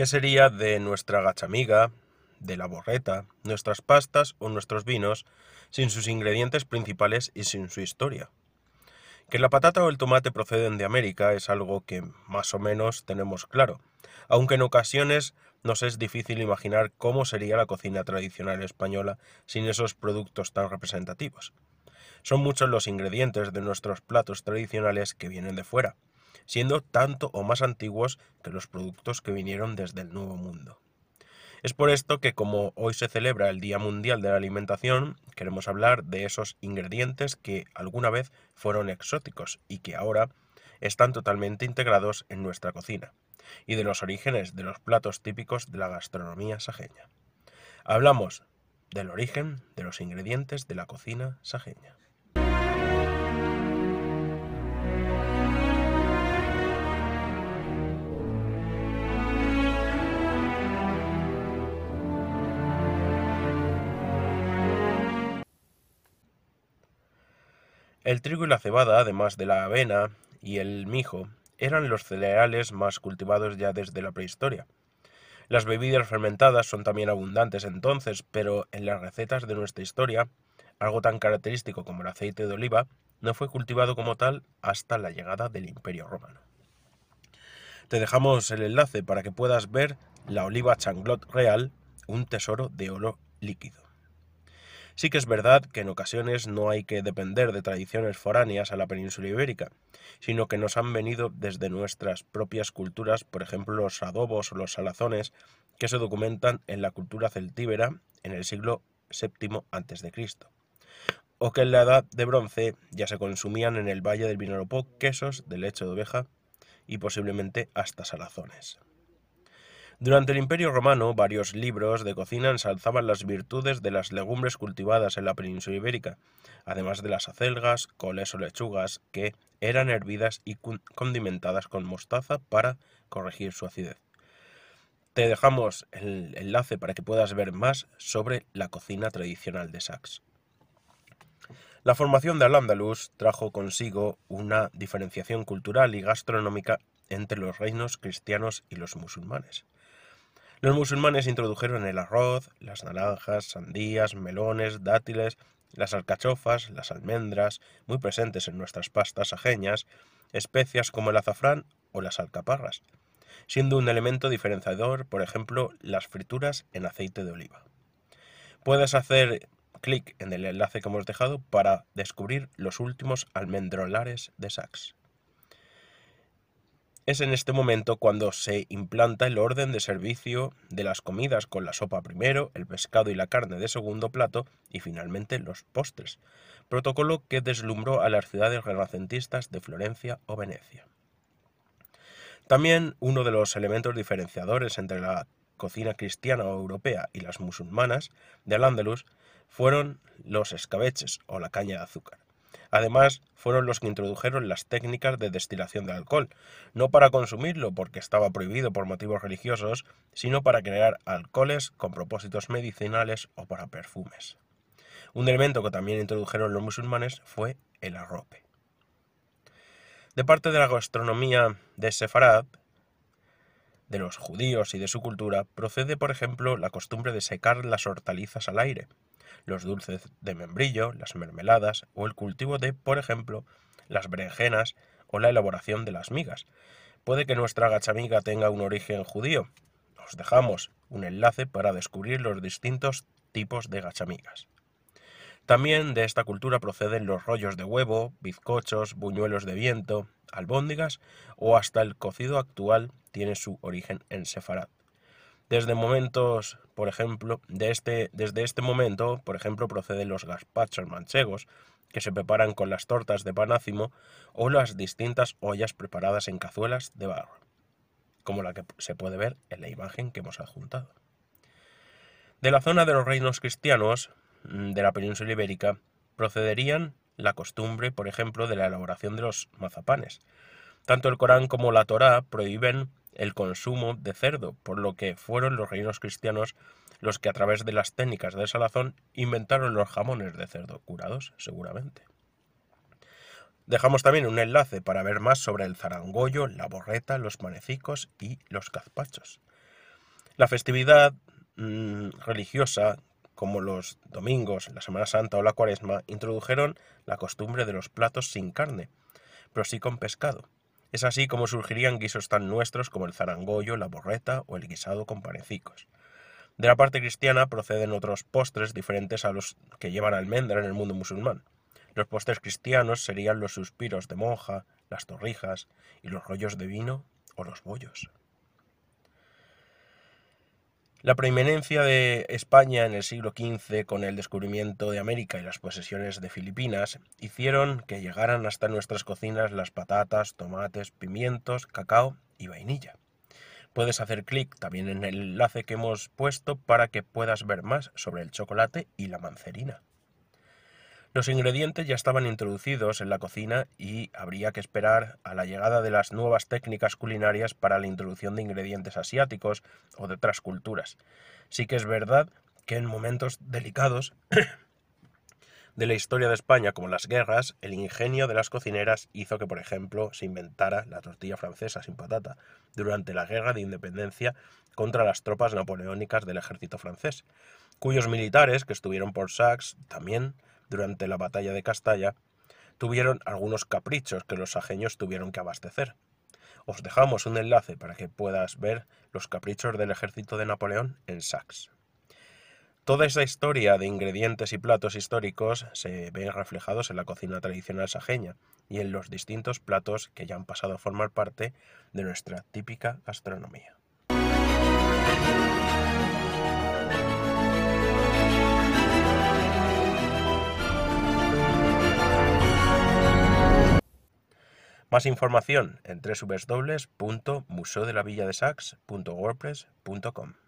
¿Qué sería de nuestra gachamiga, de la borreta, nuestras pastas o nuestros vinos sin sus ingredientes principales y sin su historia? Que la patata o el tomate proceden de América es algo que más o menos tenemos claro, aunque en ocasiones nos es difícil imaginar cómo sería la cocina tradicional española sin esos productos tan representativos. Son muchos los ingredientes de nuestros platos tradicionales que vienen de fuera, siendo tanto o más antiguos que los productos que vinieron desde el Nuevo Mundo. Es por esto que como hoy se celebra el Día Mundial de la Alimentación, queremos hablar de esos ingredientes que alguna vez fueron exóticos y que ahora están totalmente integrados en nuestra cocina, y de los orígenes de los platos típicos de la gastronomía sajeña. Hablamos del origen de los ingredientes de la cocina sajeña. El trigo y la cebada, además de la avena y el mijo, eran los cereales más cultivados ya desde la prehistoria. Las bebidas fermentadas son también abundantes entonces, pero en las recetas de nuestra historia, algo tan característico como el aceite de oliva no fue cultivado como tal hasta la llegada del Imperio Romano. Te dejamos el enlace para que puedas ver la oliva changlot real, un tesoro de oro líquido. Sí que es verdad que en ocasiones no hay que depender de tradiciones foráneas a la península ibérica, sino que nos han venido desde nuestras propias culturas, por ejemplo los adobos o los salazones, que se documentan en la cultura celtíbera en el siglo VII a.C., o que en la Edad de Bronce ya se consumían en el Valle del Vinalopó quesos de leche de oveja y posiblemente hasta salazones. Durante el Imperio Romano, varios libros de cocina ensalzaban las virtudes de las legumbres cultivadas en la península ibérica, además de las acelgas, coles o lechugas, que eran hervidas y condimentadas con mostaza para corregir su acidez. Te dejamos el enlace para que puedas ver más sobre la cocina tradicional de Sax. La formación de Al-Ándalus trajo consigo una diferenciación cultural y gastronómica entre los reinos cristianos y los musulmanes. Los musulmanes introdujeron el arroz, las naranjas, sandías, melones, dátiles, las alcachofas, las almendras, muy presentes en nuestras pastas ajeñas, especias como el azafrán o las alcaparras, siendo un elemento diferenciador, por ejemplo, las frituras en aceite de oliva. Puedes hacer clic en el enlace que hemos dejado para descubrir los últimos almendrolares de Sachs. Es en este momento cuando se implanta el orden de servicio de las comidas con la sopa primero, el pescado y la carne de segundo plato y finalmente los postres, protocolo que deslumbró a las ciudades renacentistas de Florencia o Venecia. También uno de los elementos diferenciadores entre la cocina cristiana o europea y las musulmanas de Al-Ándalus fueron los escabeches o la caña de azúcar. Además, fueron los que introdujeron las técnicas de destilación de alcohol, no para consumirlo porque estaba prohibido por motivos religiosos, sino para crear alcoholes con propósitos medicinales o para perfumes. Un elemento que también introdujeron los musulmanes fue el arrope. De parte de la gastronomía de Sefarad, de los judíos y de su cultura, procede, por ejemplo, la costumbre de secar las hortalizas al aire, los dulces de membrillo, las mermeladas o el cultivo de, por ejemplo, las berenjenas o la elaboración de las migas. Puede que nuestra gachamiga tenga un origen judío. Os dejamos un enlace para descubrir los distintos tipos de gachamigas. También de esta cultura proceden los rollos de huevo, bizcochos, buñuelos de viento, albóndigas o hasta el cocido actual tiene su origen en Sefarad. Desde momentos, por ejemplo, este, desde este momento, por ejemplo, proceden los gazpachos manchegos, que se preparan con las tortas de panácimo o las distintas ollas preparadas en cazuelas de barro, como la que se puede ver en la imagen que hemos adjuntado. De la zona de los reinos cristianos mm, de la península ibérica procederían la costumbre, por ejemplo, de la elaboración de los mazapanes. Tanto el Corán como la Torá prohíben el consumo de cerdo, por lo que fueron los reinos cristianos los que a través de las técnicas de salazón inventaron los jamones de cerdo curados, seguramente. Dejamos también un enlace para ver más sobre el zarangollo, la borreta, los manecicos y los cazpachos. La festividad mm, religiosa, como los domingos, la Semana Santa o la Cuaresma, introdujeron la costumbre de los platos sin carne, pero sí con pescado. Es así como surgirían guisos tan nuestros como el zarangollo, la borreta o el guisado con panecicos. De la parte cristiana proceden otros postres diferentes a los que llevan almendra en el mundo musulmán. Los postres cristianos serían los suspiros de monja, las torrijas y los rollos de vino o los bollos. La preeminencia de España en el siglo XV con el descubrimiento de América y las posesiones de Filipinas hicieron que llegaran hasta nuestras cocinas las patatas, tomates, pimientos, cacao y vainilla. Puedes hacer clic también en el enlace que hemos puesto para que puedas ver más sobre el chocolate y la mancerina. Los ingredientes ya estaban introducidos en la cocina y habría que esperar a la llegada de las nuevas técnicas culinarias para la introducción de ingredientes asiáticos o de otras culturas. Sí que es verdad que en momentos delicados de la historia de España, como las guerras, el ingenio de las cocineras hizo que, por ejemplo, se inventara la tortilla francesa sin patata durante la guerra de independencia contra las tropas napoleónicas del ejército francés, cuyos militares que estuvieron por Saxe también durante la batalla de Castalla, tuvieron algunos caprichos que los sajeños tuvieron que abastecer. Os dejamos un enlace para que puedas ver los caprichos del ejército de Napoleón en Sax. Toda esa historia de ingredientes y platos históricos se ven reflejados en la cocina tradicional sajeña y en los distintos platos que ya han pasado a formar parte de nuestra típica gastronomía. Más información en www.museodelavilladesax.wordpress.com.